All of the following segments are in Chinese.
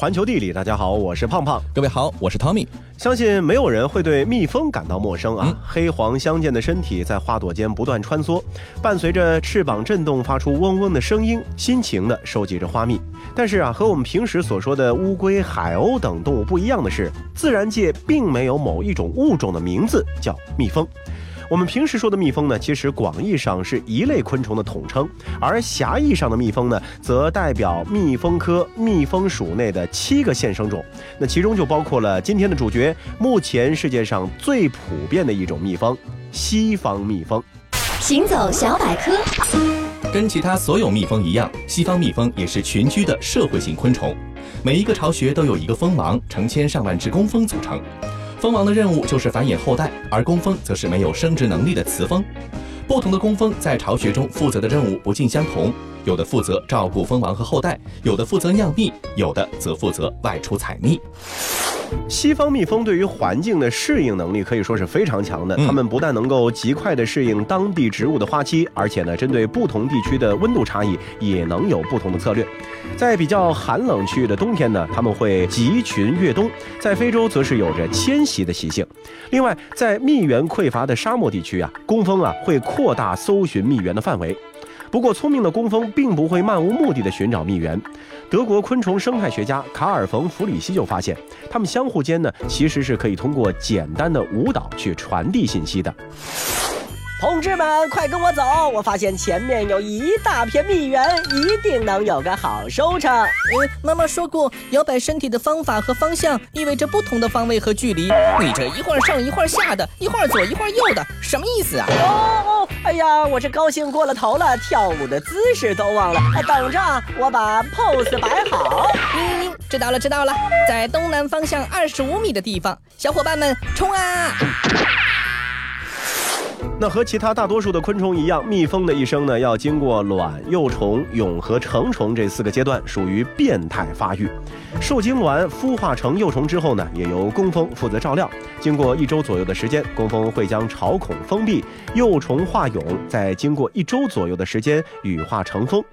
环球地理，大家好，我是胖胖。各位好，我是 Tommy。相信没有人会对蜜蜂感到陌生啊！黑黄相间的身体在花朵间不断穿梭，伴随着翅膀震动，发出嗡嗡的声音，辛勤地收集着花蜜。但是啊，和我们平时所说的乌龟、海鸥等动物不一样的是，自然界并没有某一种物种的名字叫蜜蜂。我们平时说的蜜蜂呢，其实广义上是一类昆虫的统称，而狭义上的蜜蜂呢，则代表蜜蜂科蜜蜂属内的七个现生种。那其中就包括了今天的主角，目前世界上最普遍的一种蜜蜂——西方蜜蜂。行走小百科，跟其他所有蜜蜂一样，西方蜜蜂也是群居的社会性昆虫。每一个巢穴都有一个蜂王，成千上万只工蜂组成。蜂王的任务就是繁衍后代，而工蜂则是没有生殖能力的雌蜂。不同的工蜂在巢穴中负责的任务不尽相同，有的负责照顾蜂王和后代，有的负责酿蜜，有的则负责外出采蜜。西方蜜蜂对于环境的适应能力可以说是非常强的。它们不但能够极快地适应当地植物的花期，而且呢，针对不同地区的温度差异，也能有不同的策略。在比较寒冷区域的冬天呢，它们会集群越冬；在非洲，则是有着迁徙的习性。另外，在蜜源匮乏的沙漠地区啊，工蜂啊会扩大搜寻蜜源的范围。不过，聪明的工蜂并不会漫无目的的寻找蜜源。德国昆虫生态学家卡尔冯弗里希就发现，它们相互间呢，其实是可以通过简单的舞蹈去传递信息的。同志们，快跟我走！我发现前面有一大片蜜源，一定能有个好收成。嗯，妈妈说过，摇摆身体的方法和方向意味着不同的方位和距离。你这一会儿上一会儿下的，一会儿左一会儿右的，什么意思啊？哦哦，哎呀，我这高兴过了头了，跳舞的姿势都忘了。等着，我把 pose 摆好。嗯，知道了，知道了，在东南方向二十五米的地方，小伙伴们冲啊！那和其他大多数的昆虫一样，蜜蜂的一生呢，要经过卵、幼虫、蛹和成虫这四个阶段，属于变态发育。受精卵孵化成幼虫之后呢，也由工蜂负责照料。经过一周左右的时间，工蜂会将巢孔封闭，幼虫化蛹，再经过一周左右的时间羽化成蜂。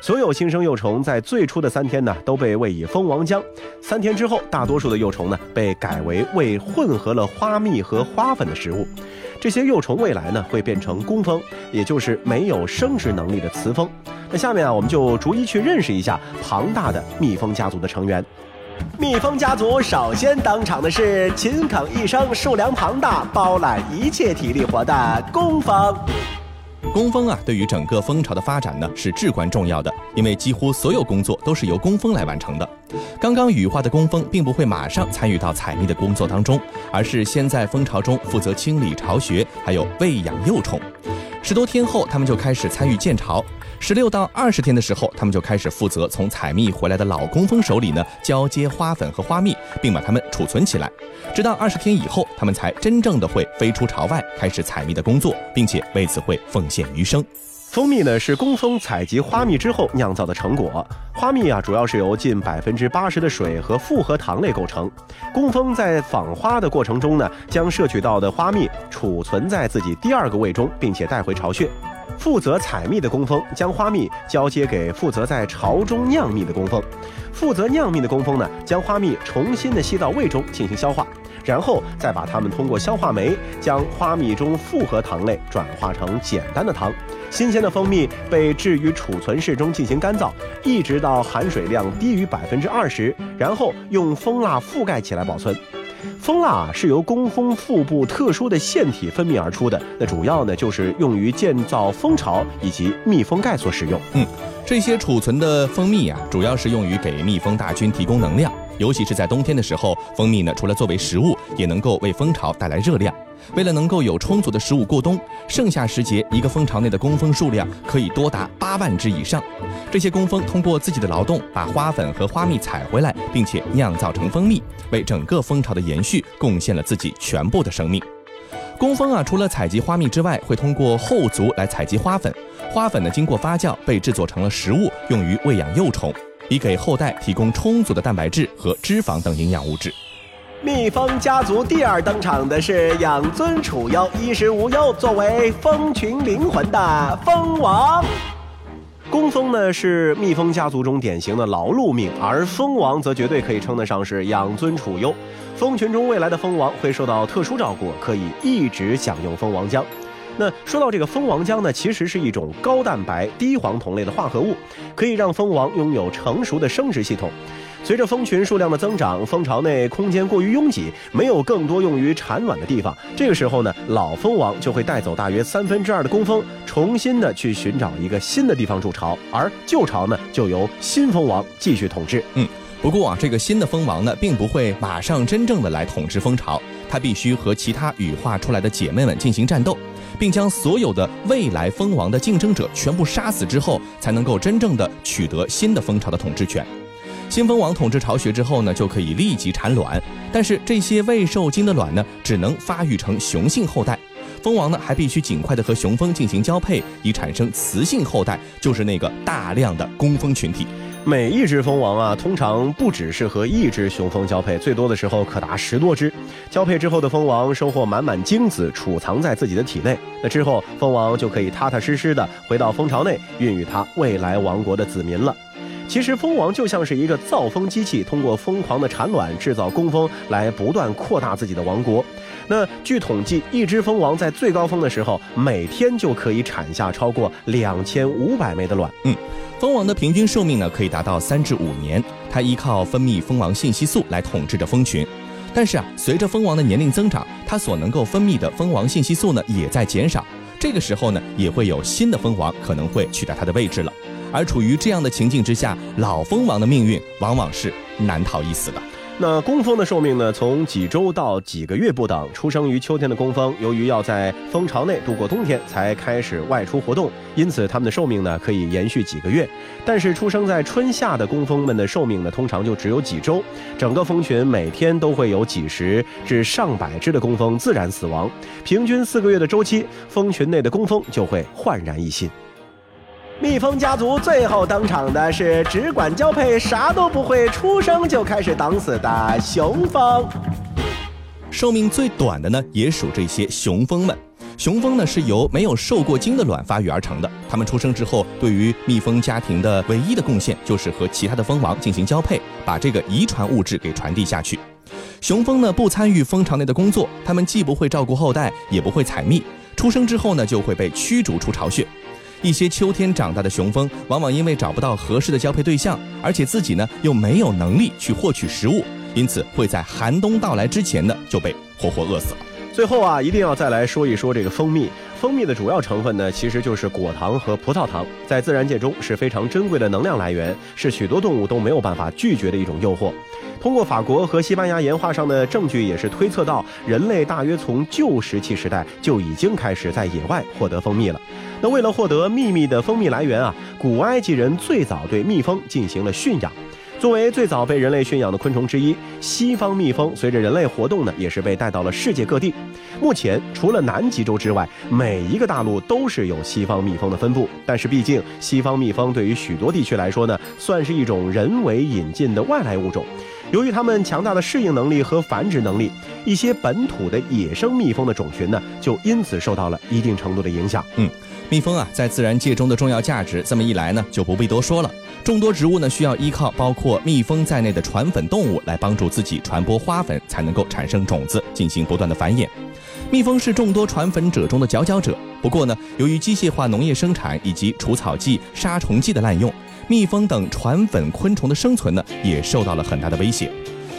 所有新生幼虫在最初的三天呢，都被喂以蜂王浆。三天之后，大多数的幼虫呢，被改为喂混合了花蜜和花粉的食物。这些幼虫未来呢会变成工蜂，也就是没有生殖能力的雌蜂。那下面啊，我们就逐一去认识一下庞大的蜜蜂家族的成员。蜜蜂家族首先登场的是勤恳一生、数量庞大、包揽一切体力活的工蜂。工蜂啊，对于整个蜂巢的发展呢是至关重要的，因为几乎所有工作都是由工蜂来完成的。刚刚羽化的工蜂并不会马上参与到采蜜的工作当中，而是先在蜂巢中负责清理巢穴，还有喂养幼虫。十多天后，他们就开始参与建巢。十六到二十天的时候，他们就开始负责从采蜜回来的老工蜂手里呢交接花粉和花蜜，并把它们储存起来。直到二十天以后，他们才真正的会飞出巢外，开始采蜜的工作，并且为此会奉献余生。蜂蜜呢是工蜂采集花蜜之后酿造的成果。花蜜啊主要是由近百分之八十的水和复合糖类构成。工蜂在访花的过程中呢，将摄取到的花蜜储存在自己第二个胃中，并且带回巢穴。负责采蜜的工蜂将花蜜交接给负责在巢中酿蜜的工蜂，负责酿蜜的工蜂呢，将花蜜重新的吸到胃中进行消化，然后再把它们通过消化酶将花蜜中复合糖类转化成简单的糖。新鲜的蜂蜜被置于储存室中进行干燥，一直到含水量低于百分之二十，然后用蜂蜡覆盖起来保存。蜂蜡是由工蜂腹部特殊的腺体分泌而出的，那主要呢就是用于建造蜂巢以及蜜蜂盖所使用。嗯，这些储存的蜂蜜啊，主要是用于给蜜蜂大军提供能量，尤其是在冬天的时候，蜂蜜呢除了作为食物，也能够为蜂巢带来热量。为了能够有充足的食物过冬，盛夏时节，一个蜂巢内的工蜂数量可以多达八万只以上。这些工蜂通过自己的劳动，把花粉和花蜜采回来，并且酿造成蜂蜜，为整个蜂巢的延续贡献了自己全部的生命。工蜂啊，除了采集花蜜之外，会通过后足来采集花粉。花粉呢，经过发酵被制作成了食物，用于喂养幼虫，以给后代提供充足的蛋白质和脂肪等营养物质。蜜蜂家族第二登场的是养尊处优、衣食无忧，作为蜂群灵魂的蜂王。工蜂呢是蜜蜂家族中典型的劳碌命，而蜂王则绝对可以称得上是养尊处优。蜂群中未来的蜂王会受到特殊照顾，可以一直享用蜂王浆。那说到这个蜂王浆呢，其实是一种高蛋白低黄酮类的化合物，可以让蜂王拥有成熟的生殖系统。随着蜂群数量的增长，蜂巢内空间过于拥挤，没有更多用于产卵的地方。这个时候呢，老蜂王就会带走大约三分之二的工蜂，重新的去寻找一个新的地方筑巢，而旧巢呢，就由新蜂王继续统治。嗯，不过啊，这个新的蜂王呢，并不会马上真正的来统治蜂巢，它必须和其他羽化出来的姐妹们进行战斗，并将所有的未来蜂王的竞争者全部杀死之后，才能够真正的取得新的蜂巢的统治权。新蜂王统治巢穴之后呢，就可以立即产卵，但是这些未受精的卵呢，只能发育成雄性后代。蜂王呢，还必须尽快的和雄蜂进行交配，以产生雌性后代，就是那个大量的工蜂群体。每一只蜂王啊，通常不只是和一只雄蜂交配，最多的时候可达十多只。交配之后的蜂王收获满满精子，储藏在自己的体内。那之后，蜂王就可以踏踏实实的回到蜂巢内，孕育它未来王国的子民了。其实蜂王就像是一个造蜂机器，通过疯狂的产卵制造工蜂，来不断扩大自己的王国。那据统计，一只蜂王在最高峰的时候，每天就可以产下超过两千五百枚的卵。嗯，蜂王的平均寿命呢，可以达到三至五年。它依靠分泌蜂王信息素来统治着蜂群。但是啊，随着蜂王的年龄增长，它所能够分泌的蜂王信息素呢，也在减少。这个时候呢，也会有新的蜂王可能会取代它的位置了。而处于这样的情境之下，老蜂王的命运往往是难逃一死的。那工蜂的寿命呢？从几周到几个月不等。出生于秋天的工蜂，由于要在蜂巢内度过冬天，才开始外出活动，因此它们的寿命呢可以延续几个月。但是出生在春夏的工蜂们的寿命呢，通常就只有几周。整个蜂群每天都会有几十至上百只的工蜂自然死亡，平均四个月的周期，蜂群内的工蜂就会焕然一新。蜜蜂家族最后登场的是只管交配，啥都不会，出生就开始等死的雄蜂。寿命最短的呢，也属这些雄蜂们。雄蜂呢是由没有受过精的卵发育而成的。它们出生之后，对于蜜蜂家庭的唯一的贡献就是和其他的蜂王进行交配，把这个遗传物质给传递下去。雄蜂呢不参与蜂巢内的工作，它们既不会照顾后代，也不会采蜜。出生之后呢，就会被驱逐出巢穴。一些秋天长大的雄蜂，往往因为找不到合适的交配对象，而且自己呢又没有能力去获取食物，因此会在寒冬到来之前呢就被活活饿死了。最后啊，一定要再来说一说这个蜂蜜。蜂蜜的主要成分呢，其实就是果糖和葡萄糖，在自然界中是非常珍贵的能量来源，是许多动物都没有办法拒绝的一种诱惑。通过法国和西班牙岩画上的证据，也是推测到人类大约从旧石器时代就已经开始在野外获得蜂蜜了。那为了获得秘密的蜂蜜来源啊，古埃及人最早对蜜蜂进行了驯养。作为最早被人类驯养的昆虫之一，西方蜜蜂随着人类活动呢，也是被带到了世界各地。目前，除了南极洲之外，每一个大陆都是有西方蜜蜂的分布。但是，毕竟西方蜜蜂对于许多地区来说呢，算是一种人为引进的外来物种。由于它们强大的适应能力和繁殖能力，一些本土的野生蜜蜂的种群呢，就因此受到了一定程度的影响。嗯，蜜蜂啊，在自然界中的重要价值，这么一来呢，就不必多说了。众多植物呢，需要依靠包括蜜蜂在内的传粉动物来帮助自己传播花粉，才能够产生种子，进行不断的繁衍。蜜蜂是众多传粉者中的佼佼者。不过呢，由于机械化农业生产以及除草剂、杀虫剂的滥用，蜜蜂等传粉昆虫的生存呢，也受到了很大的威胁。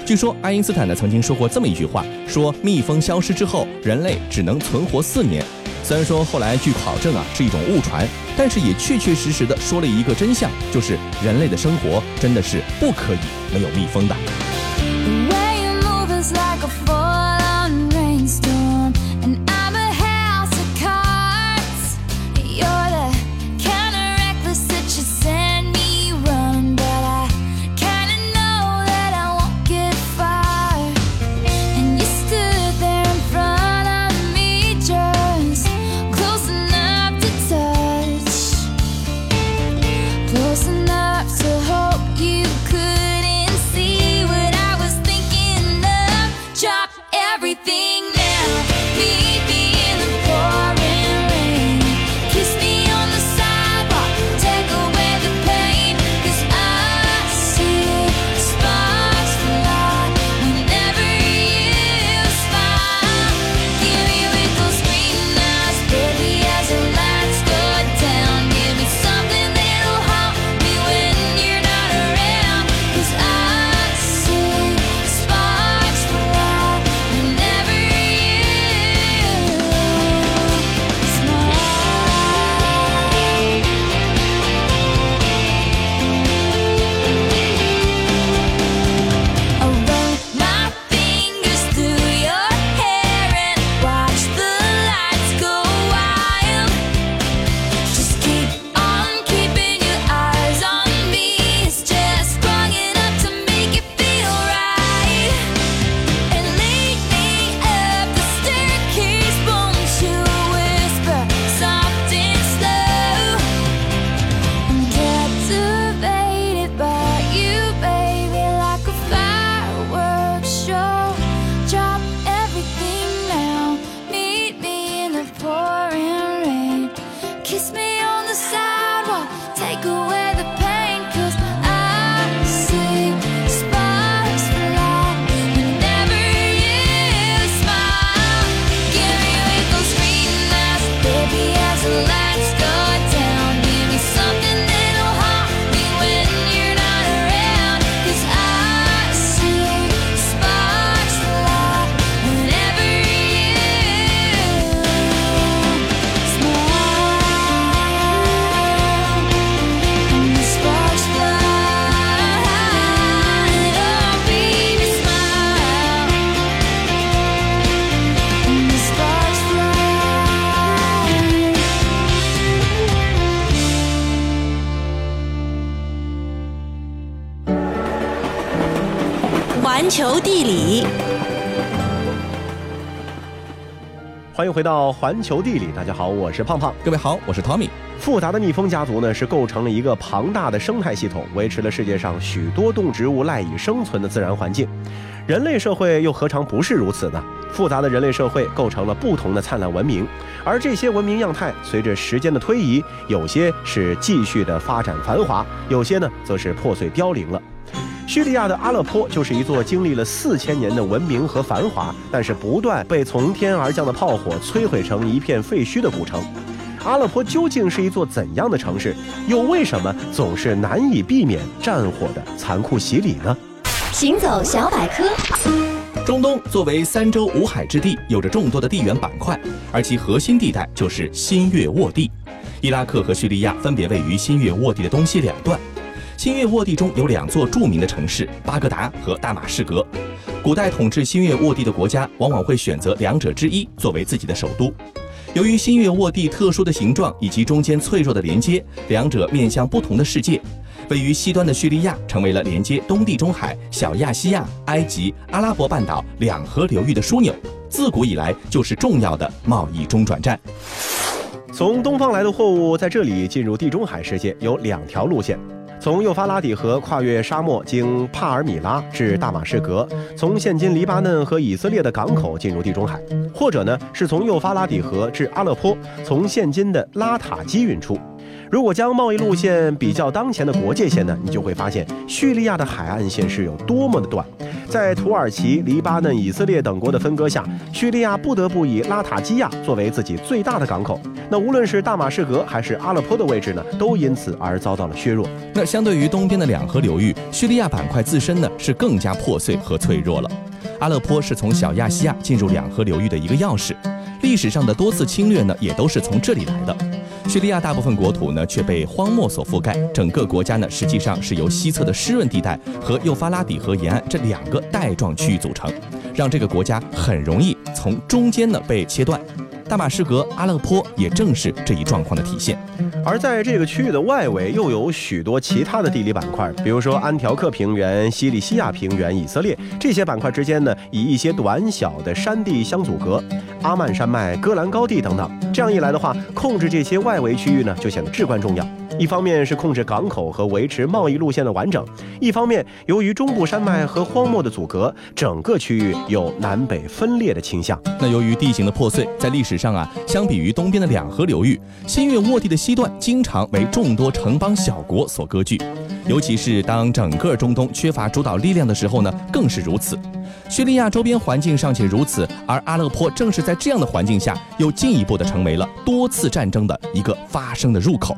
据说爱因斯坦呢曾经说过这么一句话：说蜜蜂消失之后，人类只能存活四年。虽然说后来据考证啊是一种误传，但是也确确实实的说了一个真相，就是人类的生活真的是不可以没有蜜蜂的。欢迎回到环球地理，大家好，我是胖胖。各位好，我是 Tommy。复杂的蜜蜂家族呢，是构成了一个庞大的生态系统，维持了世界上许多动植物赖以生存的自然环境。人类社会又何尝不是如此呢？复杂的人类社会构成了不同的灿烂文明，而这些文明样态随着时间的推移，有些是继续的发展繁华，有些呢则是破碎凋零了。叙利亚的阿勒颇就是一座经历了四千年的文明和繁华，但是不断被从天而降的炮火摧毁成一片废墟的古城。阿勒颇究竟是一座怎样的城市？又为什么总是难以避免战火的残酷洗礼呢？行走小百科。中东作为三洲五海之地，有着众多的地缘板块，而其核心地带就是新月沃地。伊拉克和叙利亚分别位于新月沃地的东西两端。新月沃地中有两座著名的城市巴格达和大马士革。古代统治新月沃地的国家往往会选择两者之一作为自己的首都。由于新月沃地特殊的形状以及中间脆弱的连接，两者面向不同的世界。位于西端的叙利亚成为了连接东地中海、小亚细亚、埃及、阿拉伯半岛两河流域的枢纽，自古以来就是重要的贸易中转站。从东方来的货物在这里进入地中海世界有两条路线。从幼发拉底河跨越沙漠，经帕尔米拉至大马士革，从现今黎巴嫩和以色列的港口进入地中海；或者呢，是从幼发拉底河至阿勒颇，从现今的拉塔基运出。如果将贸易路线比较当前的国界线呢，你就会发现叙利亚的海岸线是有多么的短。在土耳其、黎巴嫩、以色列等国的分割下，叙利亚不得不以拉塔基亚作为自己最大的港口。那无论是大马士革还是阿勒颇的位置呢，都因此而遭到了削弱。那相对于东边的两河流域，叙利亚板块自身呢是更加破碎和脆弱了。阿勒颇是从小亚细亚进入两河流域的一个钥匙，历史上的多次侵略呢也都是从这里来的。叙利亚大部分国土呢却被荒漠所覆盖，整个国家呢实际上是由西侧的湿润地带和幼发拉底河沿岸这两个带状区域组成，让这个国家很容易从中间呢被切断。大马士革、阿勒颇也正是这一状况的体现。而在这个区域的外围，又有许多其他的地理板块，比如说安条克平原、西里西亚平原、以色列这些板块之间呢，以一些短小的山地相阻隔，阿曼山脉、戈兰高地等等。这样一来的话，控制这些外围区域呢，就显得至关重要。一方面是控制港口和维持贸易路线的完整，一方面由于中部山脉和荒漠的阻隔，整个区域有南北分裂的倾向。那由于地形的破碎，在历史上啊，相比于东边的两河流域，新月沃地的西段经常为众多城邦小国所割据，尤其是当整个中东缺乏主导力量的时候呢，更是如此。叙利亚周边环境尚且如此，而阿勒颇正是在这样的环境下，又进一步的成为了多次战争的一个发生的入口。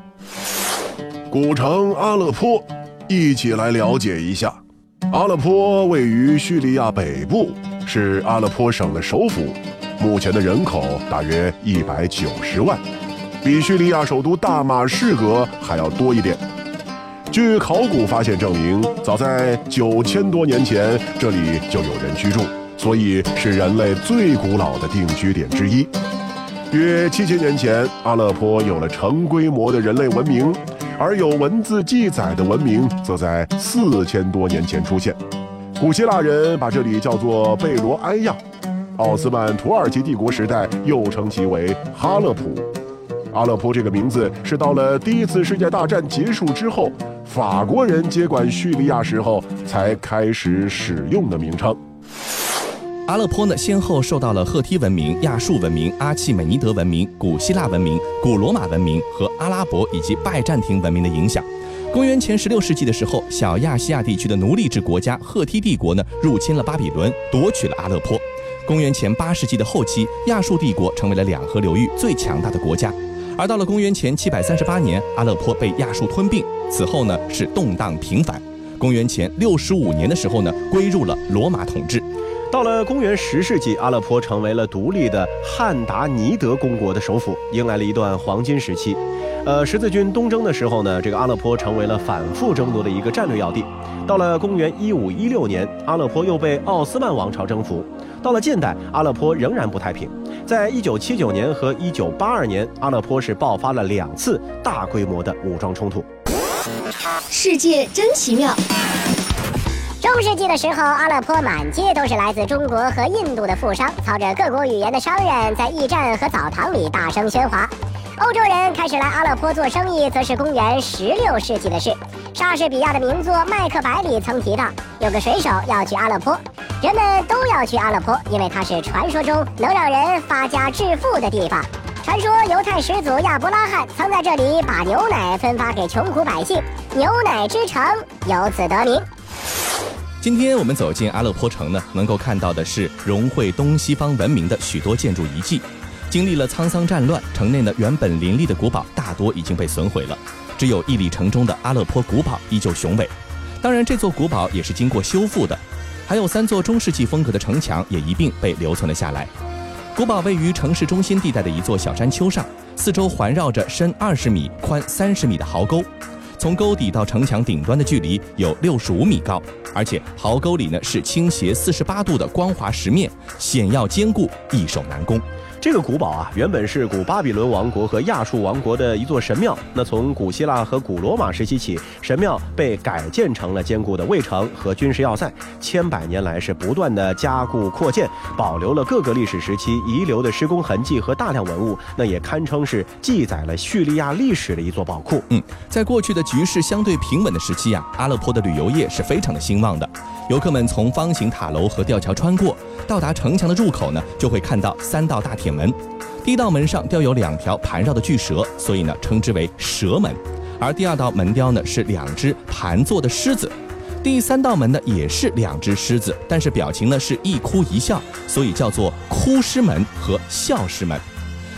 古城阿勒颇，一起来了解一下。阿勒颇位于叙利亚北部，是阿勒颇省的首府，目前的人口大约一百九十万，比叙利亚首都大马士革还要多一点。据考古发现证明，早在九千多年前，这里就有人居住，所以是人类最古老的定居点之一。约七千年前，阿勒颇有了成规模的人类文明。而有文字记载的文明，则在四千多年前出现。古希腊人把这里叫做贝罗埃亚，奥斯曼土耳其帝国时代又称其为哈勒普。阿勒颇这个名字是到了第一次世界大战结束之后，法国人接管叙利亚时候才开始使用的名称。阿勒颇呢，先后受到了赫梯文明、亚述文明、阿契美尼德文明、古希腊文明、古罗马文明和阿拉伯以及拜占庭文明的影响。公元前十六世纪的时候，小亚细亚地区的奴隶制国家赫梯帝国呢，入侵了巴比伦，夺取了阿勒颇。公元前八世纪的后期，亚述帝国成为了两河流域最强大的国家。而到了公元前七百三十八年，阿勒颇被亚述吞并，此后呢是动荡频繁。公元前六十五年的时候呢，归入了罗马统治。到了公元十世纪，阿勒颇成为了独立的汉达尼德公国的首府，迎来了一段黄金时期。呃，十字军东征的时候呢，这个阿勒颇成为了反复争夺的一个战略要地。到了公元一五一六年，阿勒颇又被奥斯曼王朝征服。到了近代，阿勒颇仍然不太平。在一九七九年和一九八二年，阿勒颇是爆发了两次大规模的武装冲突。世界真奇妙。中世纪的时候，阿勒颇满街都是来自中国和印度的富商，操着各国语言的商人，在驿站和澡堂里大声喧哗。欧洲人开始来阿勒颇做生意，则是公元十六世纪的事。莎士比亚的名作《麦克白》里曾提到，有个水手要去阿勒颇，人们都要去阿勒颇，因为它是传说中能让人发家致富的地方。传说犹太始祖亚伯拉罕曾在这里把牛奶分发给穷苦百姓，牛奶之城由此得名。今天我们走进阿勒颇城呢，能够看到的是融汇东西方文明的许多建筑遗迹。经历了沧桑战乱，城内呢原本林立的古堡大多已经被损毁了，只有屹立城中的阿勒颇古堡依旧雄伟。当然，这座古堡也是经过修复的，还有三座中世纪风格的城墙也一并被留存了下来。古堡位于城市中心地带的一座小山丘上，四周环绕着深二十米、宽三十米的壕沟，从沟底到城墙顶端的距离有六十五米高，而且壕沟里呢是倾斜四十八度的光滑石面，险要坚固，易守难攻。这个古堡啊，原本是古巴比伦王国和亚述王国的一座神庙。那从古希腊和古罗马时期起，神庙被改建成了坚固的卫城和军事要塞。千百年来是不断的加固扩建，保留了各个历史时期遗留的施工痕迹和大量文物。那也堪称是记载了叙利亚历史的一座宝库。嗯，在过去的局势相对平稳的时期啊，阿勒颇的旅游业是非常的兴旺的。游客们从方形塔楼和吊桥穿过，到达城墙的入口呢，就会看到三道大铁门。第一道门上雕有两条盘绕的巨蛇，所以呢称之为蛇门；而第二道门雕呢是两只盘坐的狮子。第三道门呢也是两只狮子，但是表情呢是一哭一笑，所以叫做哭狮门和笑狮门。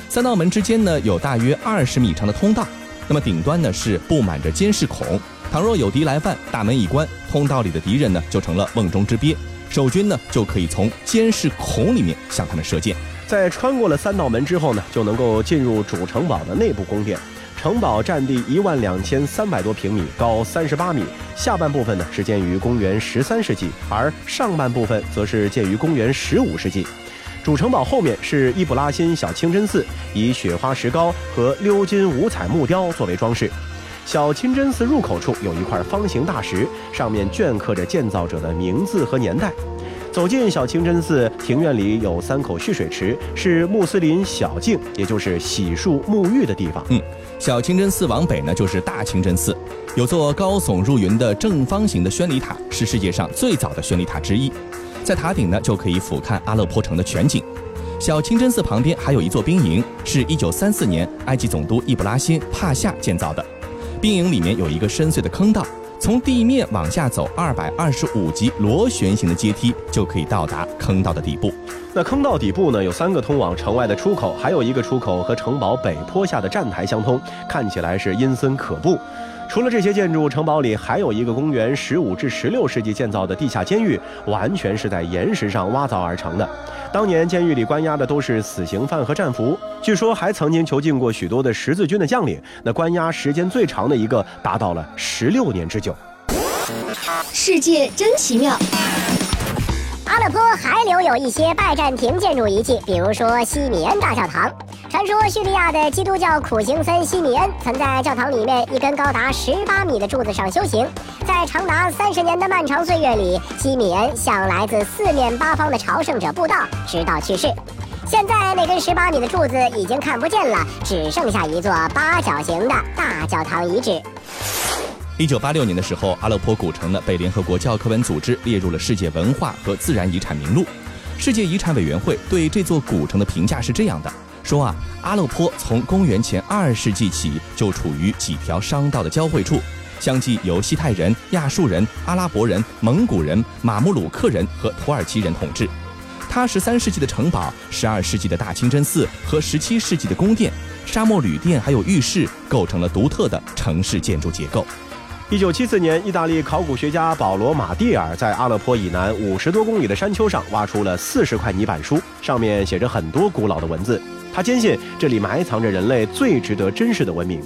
三道门之间呢有大约二十米长的通道，那么顶端呢是布满着监视孔。倘若有敌来犯，大门一关，通道里的敌人呢就成了瓮中之鳖，守军呢就可以从监视孔里面向他们射箭。在穿过了三道门之后呢，就能够进入主城堡的内部宫殿。城堡占地一万两千三百多平米，高三十八米。下半部分呢是建于公元十三世纪，而上半部分则是建于公元十五世纪。主城堡后面是伊布拉辛小清真寺，以雪花石膏和鎏金五彩木雕作为装饰。小清真寺入口处有一块方形大石，上面镌刻着建造者的名字和年代。走进小清真寺庭院里有三口蓄水池，是穆斯林小净，也就是洗漱沐浴的地方。嗯，小清真寺往北呢就是大清真寺，有座高耸入云的正方形的宣礼塔，是世界上最早的宣礼塔之一。在塔顶呢就可以俯瞰阿勒颇城的全景。小清真寺旁边还有一座兵营，是一九三四年埃及总督易卜拉欣帕夏建造的。兵营里面有一个深邃的坑道，从地面往下走二百二十五级螺旋形的阶梯，就可以到达坑道的底部。那坑道底部呢，有三个通往城外的出口，还有一个出口和城堡北坡下的站台相通，看起来是阴森可怖。除了这些建筑，城堡里还有一个公元十五至十六世纪建造的地下监狱，完全是在岩石上挖凿而成的。当年监狱里关押的都是死刑犯和战俘，据说还曾经囚禁过许多的十字军的将领。那关押时间最长的一个达到了十六年之久。世界真奇妙。阿勒颇还留有一些拜占庭建筑遗迹，比如说西米恩大教堂。传说叙利亚的基督教苦行僧西米恩曾在教堂里面一根高达十八米的柱子上修行，在长达三十年的漫长岁月里，西米恩向来自四面八方的朝圣者布道，直到去世。现在那根十八米的柱子已经看不见了，只剩下一座八角形的大教堂遗址。一九八六年的时候，阿勒颇古城呢被联合国教科文组织列入了世界文化和自然遗产名录。世界遗产委员会对这座古城的评价是这样的：说啊，阿勒颇从公元前二世纪起就处于几条商道的交汇处，相继由西泰人、亚述人、阿拉伯人、蒙古人、马穆鲁克人和土耳其人统治。它十三世纪的城堡、十二世纪的大清真寺和十七世纪的宫殿、沙漠旅店还有浴室，构成了独特的城市建筑结构。一九七四年，意大利考古学家保罗·马蒂尔在阿勒颇以南五十多公里的山丘上挖出了四十块泥板书，上面写着很多古老的文字。他坚信这里埋藏着人类最值得珍视的文明。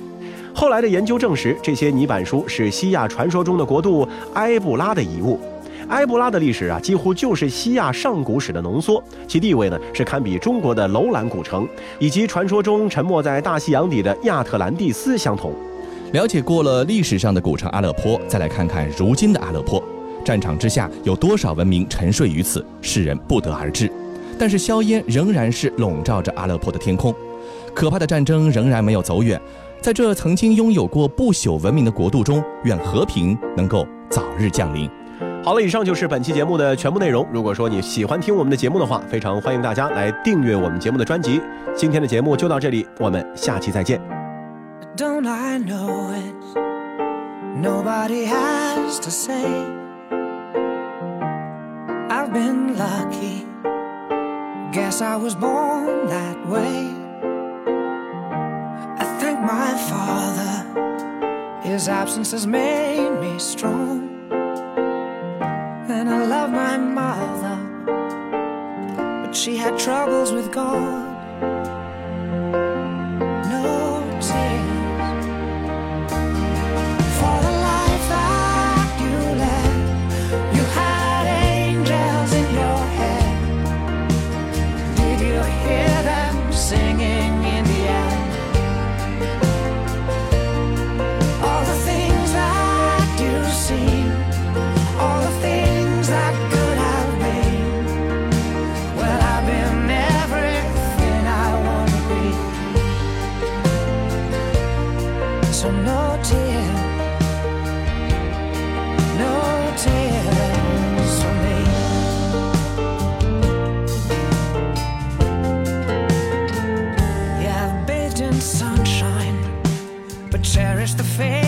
后来的研究证实，这些泥板书是西亚传说中的国度埃布拉的遗物。埃布拉的历史啊，几乎就是西亚上古史的浓缩，其地位呢是堪比中国的楼兰古城，以及传说中沉没在大西洋底的亚特兰蒂斯相同。了解过了历史上的古城阿勒颇，再来看看如今的阿勒颇。战场之下有多少文明沉睡于此，世人不得而知。但是硝烟仍然是笼罩着阿勒颇的天空，可怕的战争仍然没有走远。在这曾经拥有过不朽文明的国度中，愿和平能够早日降临。好了，以上就是本期节目的全部内容。如果说你喜欢听我们的节目的话，非常欢迎大家来订阅我们节目的专辑。今天的节目就到这里，我们下期再见。Don't I know it? Nobody has to say. I've been lucky. Guess I was born that way. I thank my father. His absence has made me strong. And I love my mother. But she had troubles with God. the face.